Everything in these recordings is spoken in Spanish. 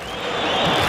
何?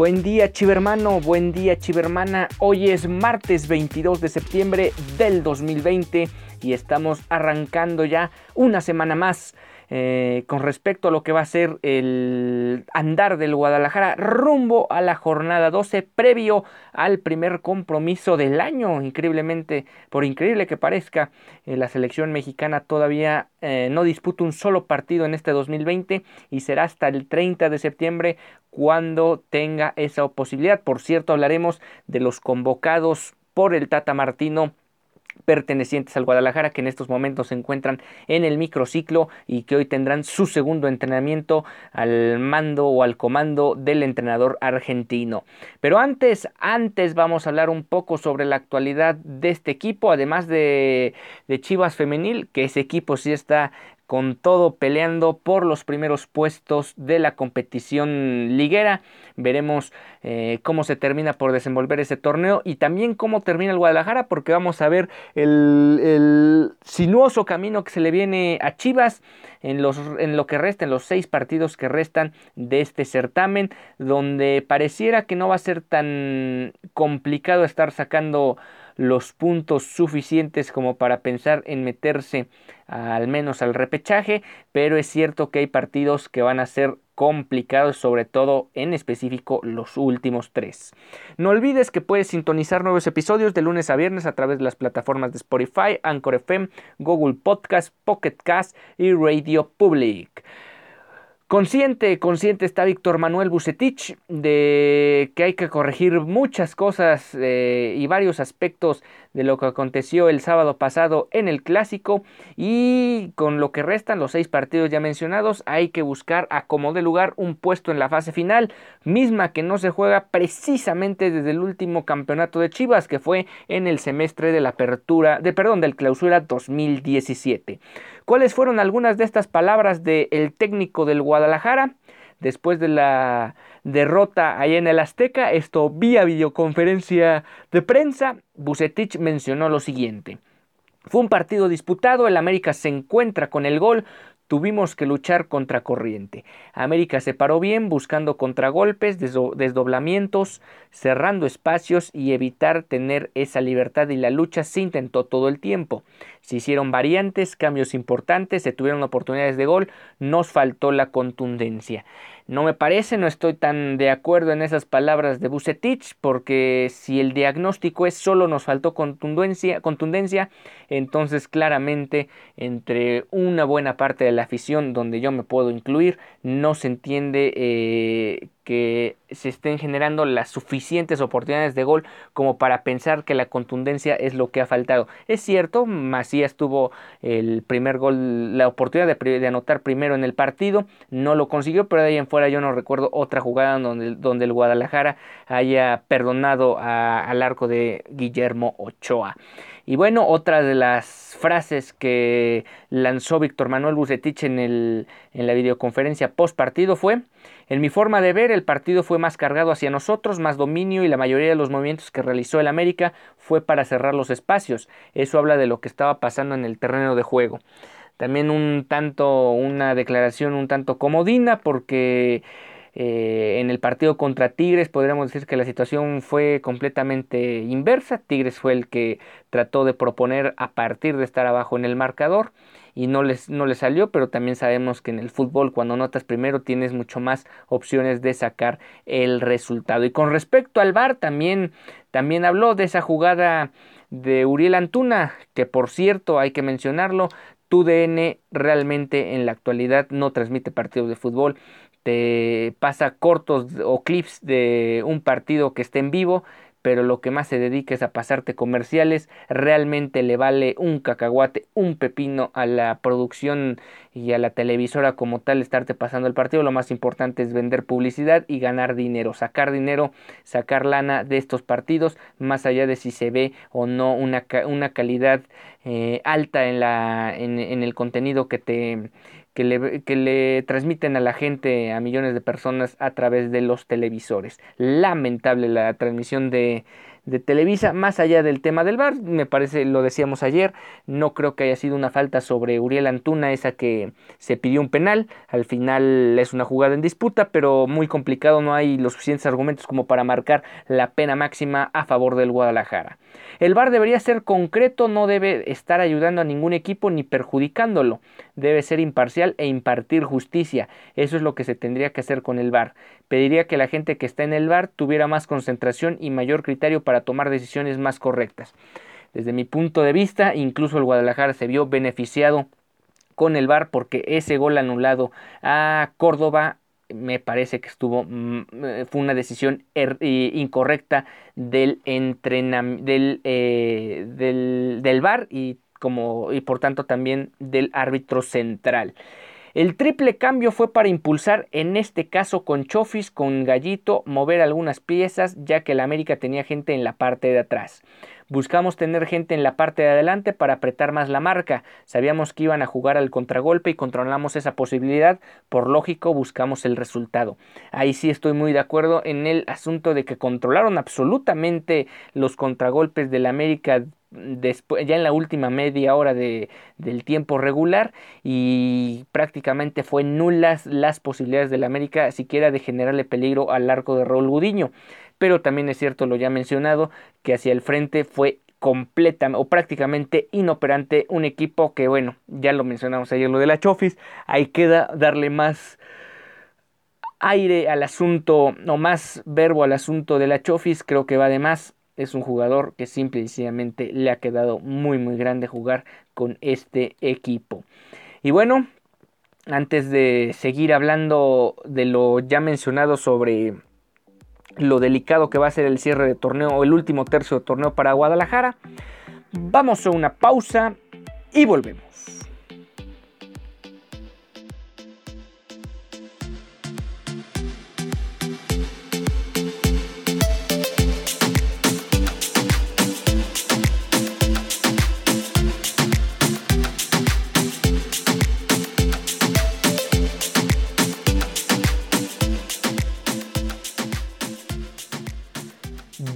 Buen día chivermano, buen día chivermana. Hoy es martes 22 de septiembre del 2020 y estamos arrancando ya una semana más eh, con respecto a lo que va a ser el andar del Guadalajara rumbo a la jornada 12 previo al primer compromiso del año. Increíblemente, por increíble que parezca, eh, la selección mexicana todavía eh, no disputa un solo partido en este 2020 y será hasta el 30 de septiembre cuando tenga esa posibilidad. Por cierto, hablaremos de los convocados por el Tata Martino pertenecientes al Guadalajara que en estos momentos se encuentran en el microciclo y que hoy tendrán su segundo entrenamiento al mando o al comando del entrenador argentino. Pero antes, antes vamos a hablar un poco sobre la actualidad de este equipo, además de, de Chivas Femenil, que ese equipo sí está con todo peleando por los primeros puestos de la competición liguera. Veremos eh, cómo se termina por desenvolver ese torneo y también cómo termina el Guadalajara porque vamos a ver el, sinuoso camino que se le viene a Chivas en, los, en lo que resta, en los seis partidos que restan de este certamen, donde pareciera que no va a ser tan complicado estar sacando los puntos suficientes como para pensar en meterse al menos al repechaje, pero es cierto que hay partidos que van a ser complicados, sobre todo en específico los últimos tres. No olvides que puedes sintonizar nuevos episodios de lunes a viernes a través de las plataformas de Spotify, Anchor FM, Google Podcast, Pocket Cast y Radio Public. Consciente, consciente está Víctor Manuel Bucetich de que hay que corregir muchas cosas eh, y varios aspectos de lo que aconteció el sábado pasado en el clásico y con lo que restan los seis partidos ya mencionados hay que buscar a como de lugar un puesto en la fase final misma que no se juega precisamente desde el último campeonato de Chivas que fue en el semestre de la apertura de perdón del clausura 2017 ¿Cuáles fueron algunas de estas palabras del técnico del Guadalajara? Después de la derrota allá en el Azteca, esto vía videoconferencia de prensa, Bucetich mencionó lo siguiente. Fue un partido disputado, el América se encuentra con el gol, tuvimos que luchar contra corriente. América se paró bien buscando contragolpes, desdoblamientos, cerrando espacios y evitar tener esa libertad y la lucha se intentó todo el tiempo. Se hicieron variantes, cambios importantes, se tuvieron oportunidades de gol, nos faltó la contundencia. No me parece, no estoy tan de acuerdo en esas palabras de Bucetich, porque si el diagnóstico es solo nos faltó contundencia, contundencia, entonces claramente entre una buena parte de la afición donde yo me puedo incluir, no se entiende eh, que se estén generando las suficientes oportunidades de gol como para pensar que la contundencia es lo que ha faltado. Es cierto, Macías tuvo el primer gol, la oportunidad de, anotar primero en el partido, no lo consiguió, pero de ahí en fuera yo no recuerdo otra jugada donde, donde el Guadalajara haya perdonado al arco de Guillermo Ochoa. Y bueno, otra de las frases que lanzó Víctor Manuel Bucetich en, el, en la videoconferencia post partido fue, en mi forma de ver, el partido fue más cargado hacia nosotros, más dominio y la mayoría de los movimientos que realizó el América fue para cerrar los espacios. Eso habla de lo que estaba pasando en el terreno de juego. También un tanto, una declaración un tanto comodina porque eh, en el partido contra Tigres podríamos decir que la situación fue completamente inversa. Tigres fue el que trató de proponer a partir de estar abajo en el marcador y no les, no les salió, pero también sabemos que en el fútbol cuando notas primero tienes mucho más opciones de sacar el resultado. Y con respecto al VAR también, también habló de esa jugada de Uriel Antuna, que por cierto hay que mencionarlo, TUDN realmente en la actualidad no transmite partidos de fútbol, te pasa cortos o clips de un partido que esté en vivo pero lo que más se dedica es a pasarte comerciales, realmente le vale un cacahuate, un pepino a la producción y a la televisora como tal estarte pasando el partido, lo más importante es vender publicidad y ganar dinero, sacar dinero, sacar lana de estos partidos, más allá de si se ve o no una, una calidad eh, alta en, la, en, en el contenido que te que le, que le, transmiten a la gente, a millones de personas a través de los televisores. Lamentable la transmisión de, de Televisa, más allá del tema del bar, me parece, lo decíamos ayer, no creo que haya sido una falta sobre Uriel Antuna, esa que se pidió un penal, al final es una jugada en disputa, pero muy complicado, no hay los suficientes argumentos como para marcar la pena máxima a favor del Guadalajara. El VAR debería ser concreto, no debe estar ayudando a ningún equipo ni perjudicándolo. Debe ser imparcial e impartir justicia. Eso es lo que se tendría que hacer con el VAR. Pediría que la gente que está en el VAR tuviera más concentración y mayor criterio para tomar decisiones más correctas. Desde mi punto de vista, incluso el Guadalajara se vio beneficiado con el VAR porque ese gol anulado a Córdoba me parece que estuvo mm, eh, fue una decisión er, incorrecta del entrenamiento del, eh, del, del VAR y como y por tanto también del árbitro central. El triple cambio fue para impulsar, en este caso con Chofis, con Gallito, mover algunas piezas, ya que el América tenía gente en la parte de atrás. Buscamos tener gente en la parte de adelante para apretar más la marca. Sabíamos que iban a jugar al contragolpe y controlamos esa posibilidad. Por lógico, buscamos el resultado. Ahí sí estoy muy de acuerdo en el asunto de que controlaron absolutamente los contragolpes del América después, ya en la última media hora de, del tiempo regular y prácticamente fue nulas las posibilidades del América siquiera de generarle peligro al arco de Raúl Gudiño. Pero también es cierto lo ya mencionado que hacia el frente fue completa o prácticamente inoperante un equipo que bueno ya lo mencionamos ayer lo de la Chofis ahí queda darle más aire al asunto o más verbo al asunto de la Chofis creo que va de más es un jugador que simple y sencillamente le ha quedado muy muy grande jugar con este equipo. Y bueno, antes de seguir hablando de lo ya mencionado sobre lo delicado que va a ser el cierre de torneo o el último tercio de torneo para Guadalajara, vamos a una pausa y volvemos.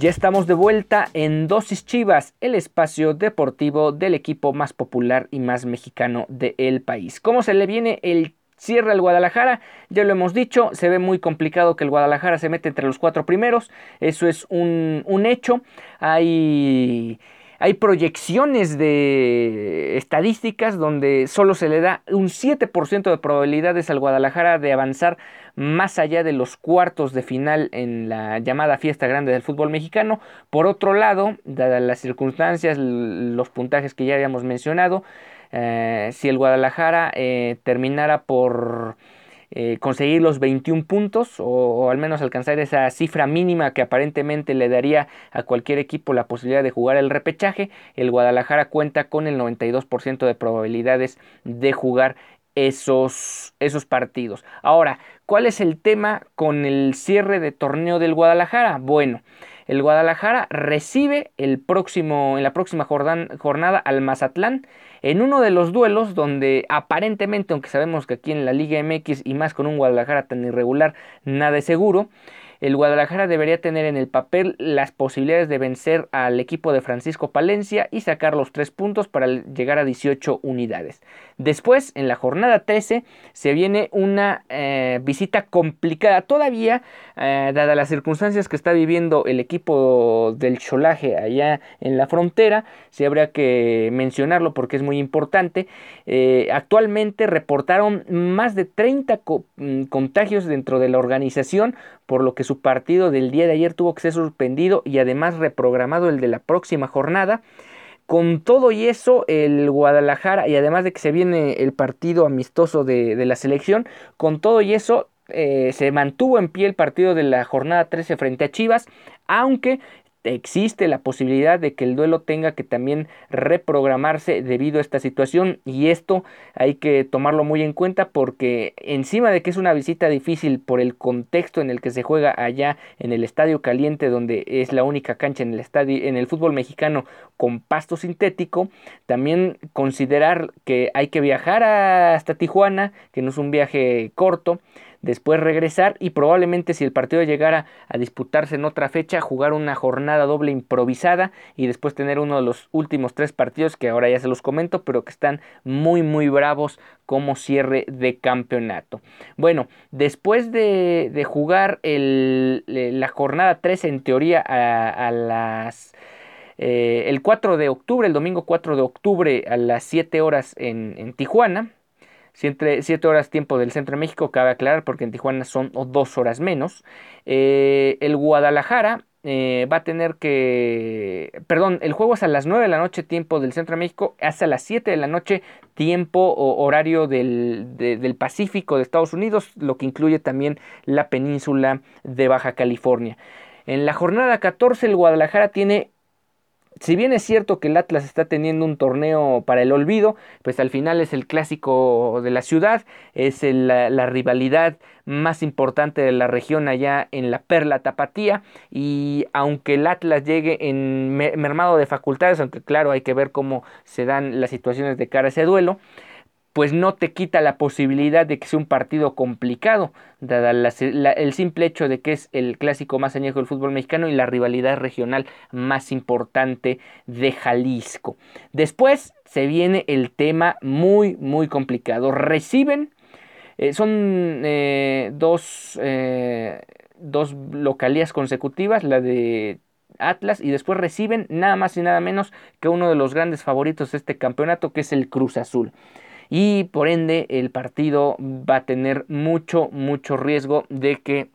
Ya estamos de vuelta en Dosis Chivas, el espacio deportivo del equipo más popular y más mexicano del país. ¿Cómo se le viene el cierre al Guadalajara? Ya lo hemos dicho, se ve muy complicado que el Guadalajara se mete entre los cuatro primeros, eso es un, un hecho. Hay hay proyecciones de estadísticas donde solo se le da un 7% de probabilidades al Guadalajara de avanzar más allá de los cuartos de final en la llamada fiesta grande del fútbol mexicano. Por otro lado, dadas las circunstancias, los puntajes que ya habíamos mencionado, eh, si el Guadalajara eh, terminara por eh, conseguir los 21 puntos o, al menos alcanzar esa cifra mínima que aparentemente le daría a cualquier equipo la posibilidad de jugar el repechaje, el Guadalajara cuenta con el 92% de probabilidades de jugar esos, esos partidos. Ahora, ¿cuál es el tema con el cierre de torneo del Guadalajara? Bueno, el Guadalajara recibe el próximo, en la próxima jornada al Mazatlán en uno de los duelos donde aparentemente, aunque sabemos que aquí en la Liga MX y más con un Guadalajara tan irregular, nada es seguro, el Guadalajara debería tener en el papel las posibilidades de vencer al equipo de Francisco Palencia y sacar los tres puntos para llegar a 18 unidades. Después, en la jornada 13, se viene una eh, visita complicada todavía, eh, dadas las circunstancias que está viviendo el equipo del Cholaje allá en la frontera, se habría que mencionarlo porque es muy importante. Eh, actualmente reportaron más de 30 mm, contagios dentro de la organización, por lo que su partido del día de ayer tuvo que ser suspendido y además reprogramado el de la próxima jornada. Con todo y eso, el Guadalajara, y además de que se viene el partido amistoso de, la selección, con todo y eso, eh, se mantuvo en pie el partido de la jornada 13 frente a Chivas, aunque existe la posibilidad de que el duelo tenga que también reprogramarse debido a esta situación y esto hay que tomarlo muy en cuenta porque encima de que es una visita difícil por el contexto en el que se juega allá en el Estadio Caliente donde es la única cancha en el estadio en el fútbol mexicano con pasto sintético, también considerar que hay que viajar hasta Tijuana, que no es un viaje corto, después regresar y probablemente si el partido llegara a disputarse en otra fecha, jugar una jornada doble improvisada y después tener uno de los últimos tres partidos que ahora ya se los comento, pero que están muy muy bravos como cierre de campeonato. Bueno, después de, jugar la jornada 3 en teoría a, las... Eh, el 4 de octubre, el domingo 4 de octubre a las 7 horas en Tijuana, 7 horas tiempo del centro de México, cabe aclarar porque en Tijuana son dos horas menos. Eh, el Guadalajara eh, va a tener que, perdón, el juego es a las 9 de la noche tiempo del centro de México, hasta las 7 de la noche tiempo o horario del, del Pacífico de Estados Unidos, lo que incluye también la península de Baja California. En la jornada 14 el Guadalajara tiene si bien es cierto que el Atlas está teniendo un torneo para el olvido, pues al final es el clásico de la ciudad, es la, rivalidad más importante de la región allá en la Perla Tapatía. Y aunque el Atlas llegue en mermado de facultades, aunque claro hay que ver cómo se dan las situaciones de cara a ese duelo, pues no te quita la posibilidad de que sea un partido complicado, dada el simple hecho de que es el clásico más añejo del fútbol mexicano y la rivalidad regional más importante de Jalisco. Después se viene el tema muy, muy complicado. Reciben, eh, son eh, dos, eh, dos localías consecutivas, la de Atlas y después reciben nada más y nada menos que uno de los grandes favoritos de este campeonato que es el Cruz Azul y por ende el partido va a tener mucho, mucho riesgo de que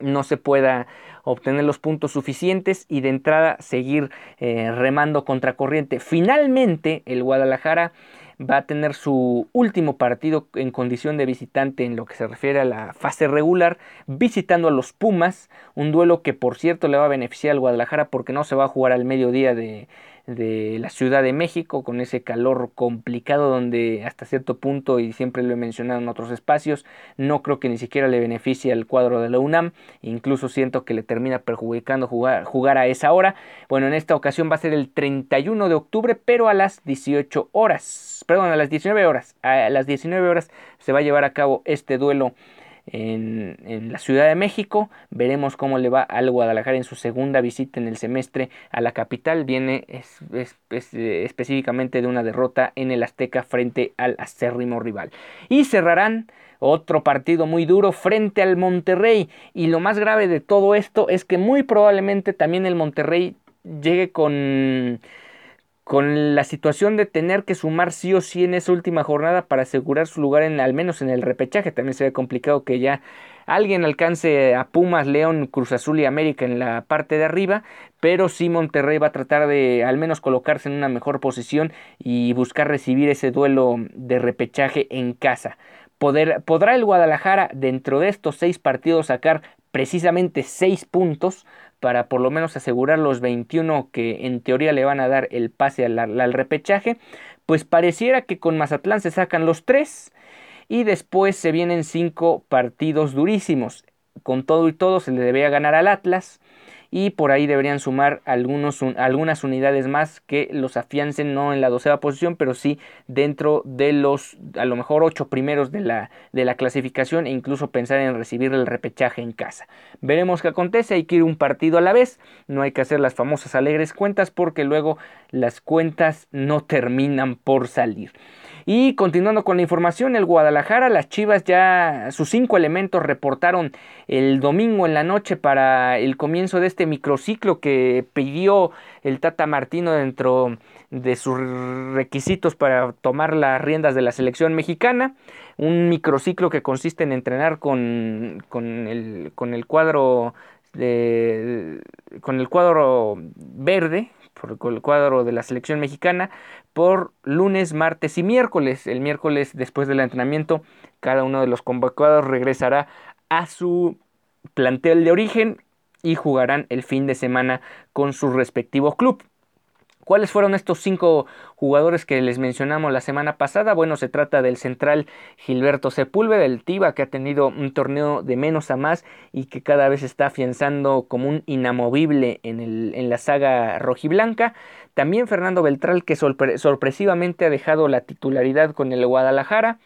no se pueda obtener los puntos suficientes y de entrada seguir eh, remando contracorriente. Finalmente el Guadalajara va a tener su último partido en condición de visitante en lo que se refiere a la fase regular, visitando a los Pumas, un duelo que por cierto le va a beneficiar al Guadalajara porque no se va a jugar al mediodía de, de la Ciudad de México, con ese calor complicado donde hasta cierto punto, y siempre lo he mencionado en otros espacios, no creo que ni siquiera le beneficie al cuadro de la UNAM, incluso siento que le termina perjudicando jugar, jugar a esa hora. Bueno, en esta ocasión va a ser el 31 de octubre, pero a las 18 horas, perdón, a las 19 horas, a las 19 horas se va a llevar a cabo este duelo en, la Ciudad de México. Veremos cómo le va al Guadalajara en su segunda visita en el semestre a la capital. Viene específicamente de una derrota en el Azteca frente al acérrimo rival. Y cerrarán otro partido muy duro frente al Monterrey. Y lo más grave de todo esto es que muy probablemente también el Monterrey llegue con con la situación de tener que sumar sí o sí en esa última jornada para asegurar su lugar en al menos en el repechaje. También se ve complicado que ya alguien alcance a Pumas, León, Cruz Azul y América en la parte de arriba, pero sí Monterrey va a tratar de al menos colocarse en una mejor posición y buscar recibir ese duelo de repechaje en casa. Poder, ¿Podrá el Guadalajara dentro de estos seis partidos sacar precisamente seis puntos para por lo menos asegurar los 21 que en teoría le van a dar el pase al, repechaje, pues pareciera que con Mazatlán se sacan los tres y después se vienen cinco partidos durísimos. Con todo y todo se le debía ganar al Atlas y por ahí deberían sumar algunos, algunas unidades más que los afiancen no en la docea posición, pero sí dentro de los a lo mejor ocho primeros de la, de la clasificación e incluso pensar en recibir el repechaje en casa. Veremos qué acontece, hay que ir un partido a la vez, no hay que hacer las famosas alegres cuentas porque luego las cuentas no terminan por salir. Y continuando con la información, el Guadalajara, las Chivas ya sus cinco elementos reportaron el domingo en la noche para el comienzo de este microciclo que pidió el Tata Martino dentro de sus requisitos para tomar las riendas de la selección mexicana. Un microciclo que consiste en entrenar con, con, el, con el cuadro de, con el cuadro verde, por el cuadro de la selección mexicana, por lunes, martes y miércoles. El miércoles, después del entrenamiento, cada uno de los convocados regresará a su plantel de origen y jugarán el fin de semana con su respectivo club. ¿Cuáles fueron estos cinco jugadores que les mencionamos la semana pasada? Bueno, se trata del central Gilberto Sepúlveda, del Tiva, que ha tenido un torneo de menos a más y que cada vez está afianzando como un inamovible en, el, en la saga rojiblanca. También Fernando Beltrán, que sorpresivamente ha dejado la titularidad con el Guadalajara.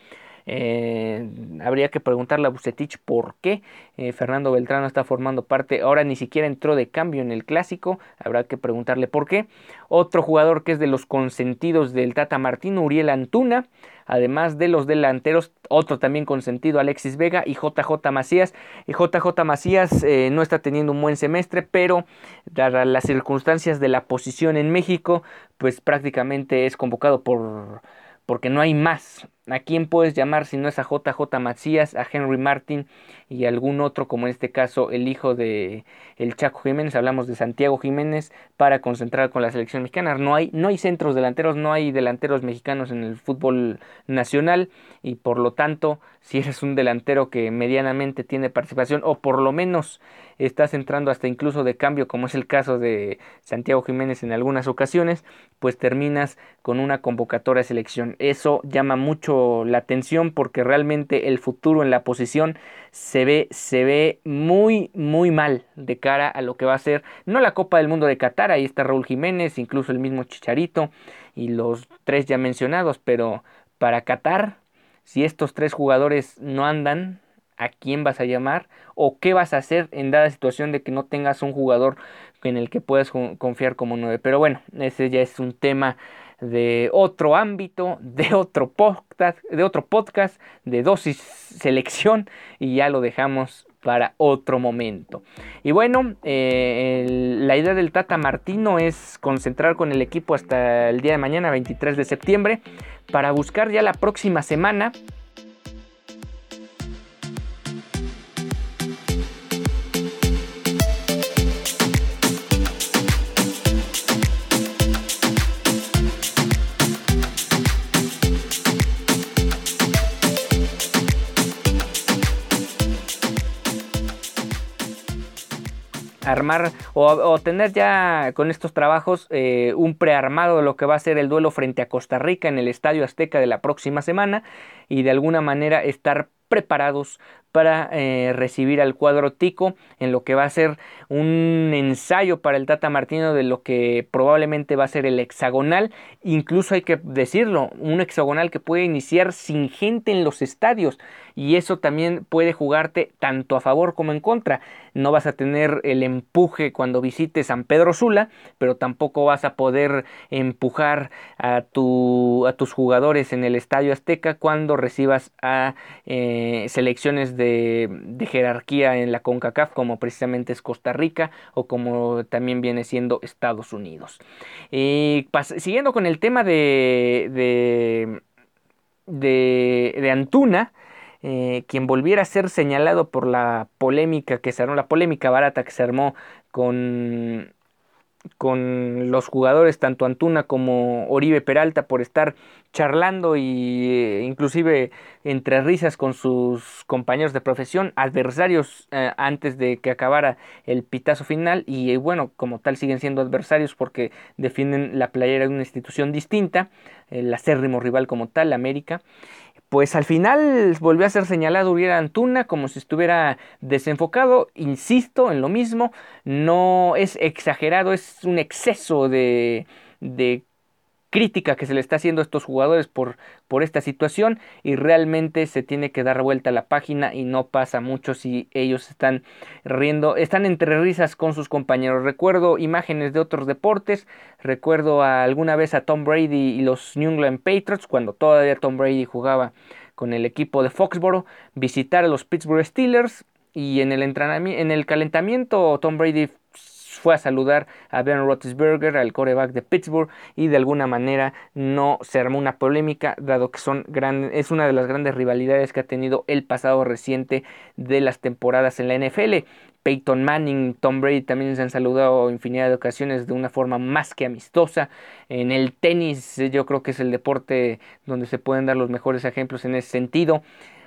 Eh, habría que preguntarle a Bucetich por qué eh, Fernando Beltrán no está formando parte. Ahora ni siquiera entró de cambio en el clásico. Habrá que preguntarle por qué. Otro jugador que es de los consentidos del Tata Martino, Uriel Antuna. Además de los delanteros, otro también consentido, Alexis Vega y JJ Macías. Y JJ Macías eh, no está teniendo un buen semestre, pero dadas las circunstancias de la posición en México, pues prácticamente es convocado por porque no hay más. ¿A quién puedes llamar si no es a JJ Macías, a Henry Martin y algún otro, como en este caso el hijo de el Chaco Jiménez? Hablamos de Santiago Jiménez para concentrar con la selección mexicana. No hay, no hay centros delanteros, no hay delanteros mexicanos en el fútbol nacional y por lo tanto, si eres un delantero que medianamente tiene participación o por lo menos estás entrando hasta incluso de cambio, como es el caso de Santiago Jiménez en algunas ocasiones, pues terminas con una convocatoria de selección. Eso llama mucho la atención porque realmente el futuro en la posición se ve, se ve muy, muy mal de cara a lo que va a ser, no la Copa del Mundo de Qatar, ahí está Raúl Jiménez, incluso el mismo Chicharito y los tres ya mencionados, pero para Qatar, si estos tres jugadores no andan, a quién vas a llamar o qué vas a hacer en dada situación de que no tengas un jugador en el que puedas confiar como nueve. Pero bueno, ese ya es un tema de otro ámbito, de otro podcast, de otro podcast, de dosis selección y ya lo dejamos para otro momento. Y bueno, eh, la idea del Tata Martino es concentrar con el equipo hasta el día de mañana, 23 de septiembre, para buscar ya la próxima semana armar o, tener ya con estos trabajos eh, un prearmado de lo que va a ser el duelo frente a Costa Rica en el Estadio Azteca de la próxima semana y de alguna manera estar preparados para eh, recibir al cuadro tico en lo que va a ser un ensayo para el Tata Martino de lo que probablemente va a ser el hexagonal. Incluso hay que decirlo, un hexagonal que puede iniciar sin gente en los estadios y eso también puede jugarte tanto a favor como en contra. No vas a tener el empuje cuando visites San Pedro Sula, pero tampoco vas a poder empujar a, tu, a tus jugadores en el Estadio Azteca cuando recibas a eh, selecciones de, de jerarquía en la CONCACAF como precisamente es Costa Rica o como también viene siendo Estados Unidos. Y siguiendo con el tema de, de, de, Antuna, eh, quien volviera a ser señalado por la polémica que se armó, la polémica barata que se armó con con los jugadores, tanto Antuna como Oribe Peralta, por estar charlando y eh, inclusive entre risas con sus compañeros de profesión, adversarios eh, antes de que acabara el pitazo final y eh, bueno, como tal siguen siendo adversarios porque defienden la playera de una institución distinta, el acérrimo rival como tal, América pues al final volvió a ser señalado Uriel Antuna como si estuviera desenfocado. Insisto en lo mismo, no es exagerado, es un exceso de, de crítica que se le está haciendo a estos jugadores por, por esta situación y realmente se tiene que dar vuelta a la página y no pasa mucho si ellos están riendo, están entre risas con sus compañeros. Recuerdo imágenes de otros deportes, recuerdo alguna vez a Tom Brady y los New England Patriots cuando todavía Tom Brady jugaba con el equipo de Foxboro, visitar a los Pittsburgh Steelers y en el, entrenamiento, en el calentamiento Tom Brady fue a saludar a Ben Roethlisberger, al coreback de Pittsburgh, y de alguna manera no se armó una polémica, dado que son es una de las grandes rivalidades que ha tenido el pasado reciente de las temporadas en la NFL. Peyton Manning, Tom Brady también se han saludado infinidad de ocasiones de una forma más que amistosa. En el tenis yo creo que es el deporte donde se pueden dar los mejores ejemplos en ese sentido.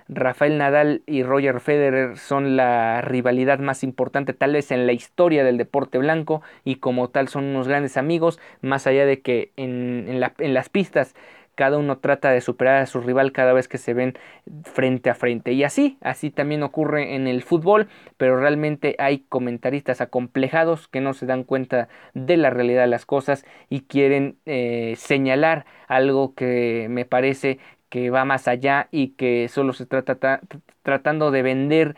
Rafael Nadal y Roger Federer son la rivalidad más importante tal vez en la historia del deporte blanco y como tal son unos grandes amigos, más allá de que en, las pistas cada uno trata de superar a su rival cada vez que se ven frente a frente. Y así, así también ocurre en el fútbol, pero realmente hay comentaristas acomplejados que no se dan cuenta de la realidad de las cosas y quieren eh, señalar algo que me parece que va más allá y que solo se trata tratando de vender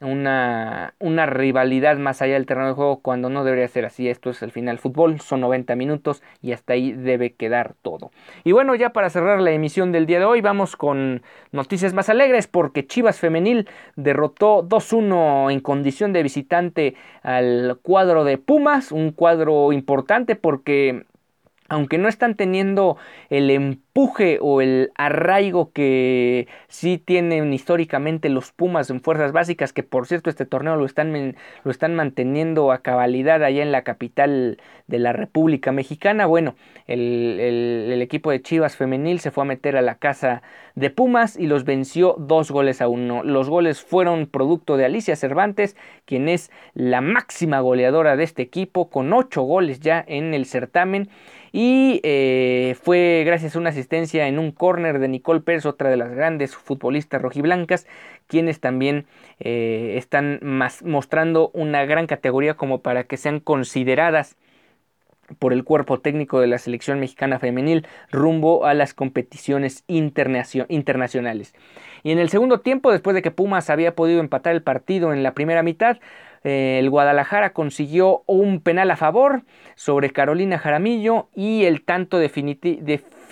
una, una, rivalidad más allá del terreno de juego cuando no debería ser así. Esto es el final fútbol, son 90 minutos y hasta ahí debe quedar todo. Y bueno, ya para cerrar la emisión del día de hoy, vamos con noticias más alegres porque Chivas Femenil derrotó 2-1 en condición de visitante al cuadro de Pumas, un cuadro importante porque aunque no están teniendo el empuje o el arraigo que sí tienen históricamente los Pumas en fuerzas básicas, que por cierto este torneo lo están, lo están manteniendo a cabalidad allá en la capital de la República Mexicana. Bueno, el, el, equipo de Chivas femenil se fue a meter a la casa de Pumas y los venció dos goles a uno. Los goles fueron producto de Alicia Cervantes, quien es la máxima goleadora de este equipo, con ocho goles ya en el certamen y eh, fue gracias a una asistencia en un córner de Nicole Pérez, otra de las grandes futbolistas rojiblancas, quienes también eh, están mostrando una gran categoría como para que sean consideradas por el cuerpo técnico de la selección mexicana femenil rumbo a las competiciones internacionales. Y en el segundo tiempo, después de que Pumas había podido empatar el partido en la primera mitad, el Guadalajara consiguió un penal a favor sobre Carolina Jaramillo y el tanto definitivo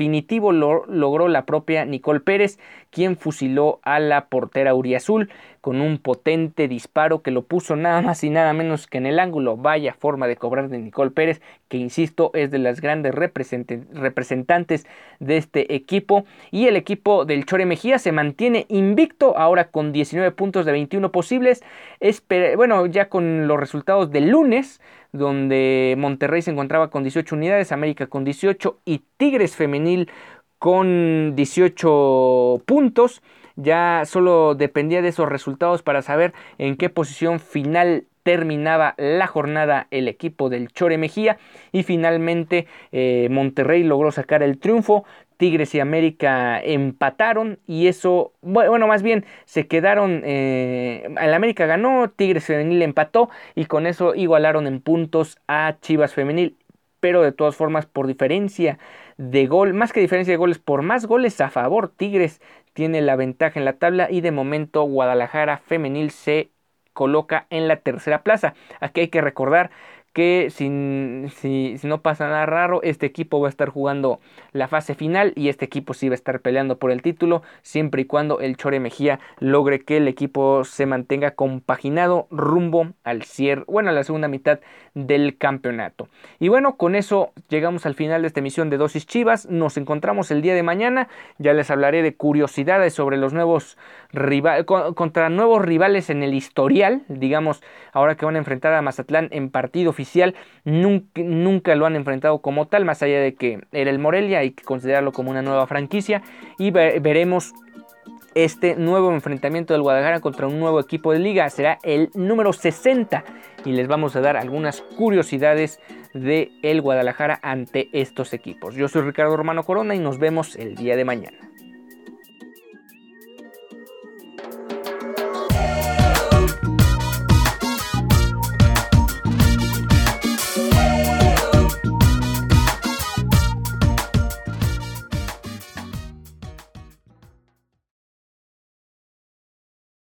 lo logró la propia Nicole Pérez, quien fusiló a la portera Uriazul con un potente disparo que lo puso nada más y nada menos que en el ángulo. Vaya forma de cobrar de Nicole Pérez, que insisto es de las grandes representantes de este equipo. Y el equipo del Chore Mejía se mantiene invicto, ahora con 19 puntos de 21 posibles. bueno, ya con los resultados del lunes donde Monterrey se encontraba con 18 unidades, América con 18 y Tigres Femenil con 18 puntos ya solo dependía de esos resultados para saber en qué posición final terminaba la jornada el equipo del Chore Mejía y finalmente eh, Monterrey logró sacar el triunfo. Tigres y América empataron y eso, bueno, más bien se quedaron, eh, el América ganó, Tigres Femenil empató y con eso igualaron en puntos a Chivas Femenil, pero de todas formas por diferencia de gol, más que diferencia de goles, por más goles a favor, Tigres tiene la ventaja en la tabla y de momento Guadalajara femenil se coloca en la tercera plaza. Aquí hay que recordar que si, si, no pasa nada raro, este equipo va a estar jugando la fase final y este equipo sí va a estar peleando por el título, siempre y cuando el Chore Mejía logre que el equipo se mantenga compaginado rumbo al cierre, bueno, a la segunda mitad del campeonato. Y bueno, con eso llegamos al final de esta emisión de Dosis Chivas. Nos encontramos el día de mañana. Ya les hablaré de curiosidades sobre los nuevos rivales, contra nuevos rivales en el historial, digamos, ahora que van a enfrentar a Mazatlán en partido final nunca, lo han enfrentado como tal, más allá de que era el Morelia, hay que considerarlo como una nueva franquicia y veremos este nuevo enfrentamiento del Guadalajara contra un nuevo equipo de liga. Será el número 60 y les vamos a dar algunas curiosidades de el Guadalajara ante estos equipos. Yo soy Ricardo Romano Corona y nos vemos el día de mañana.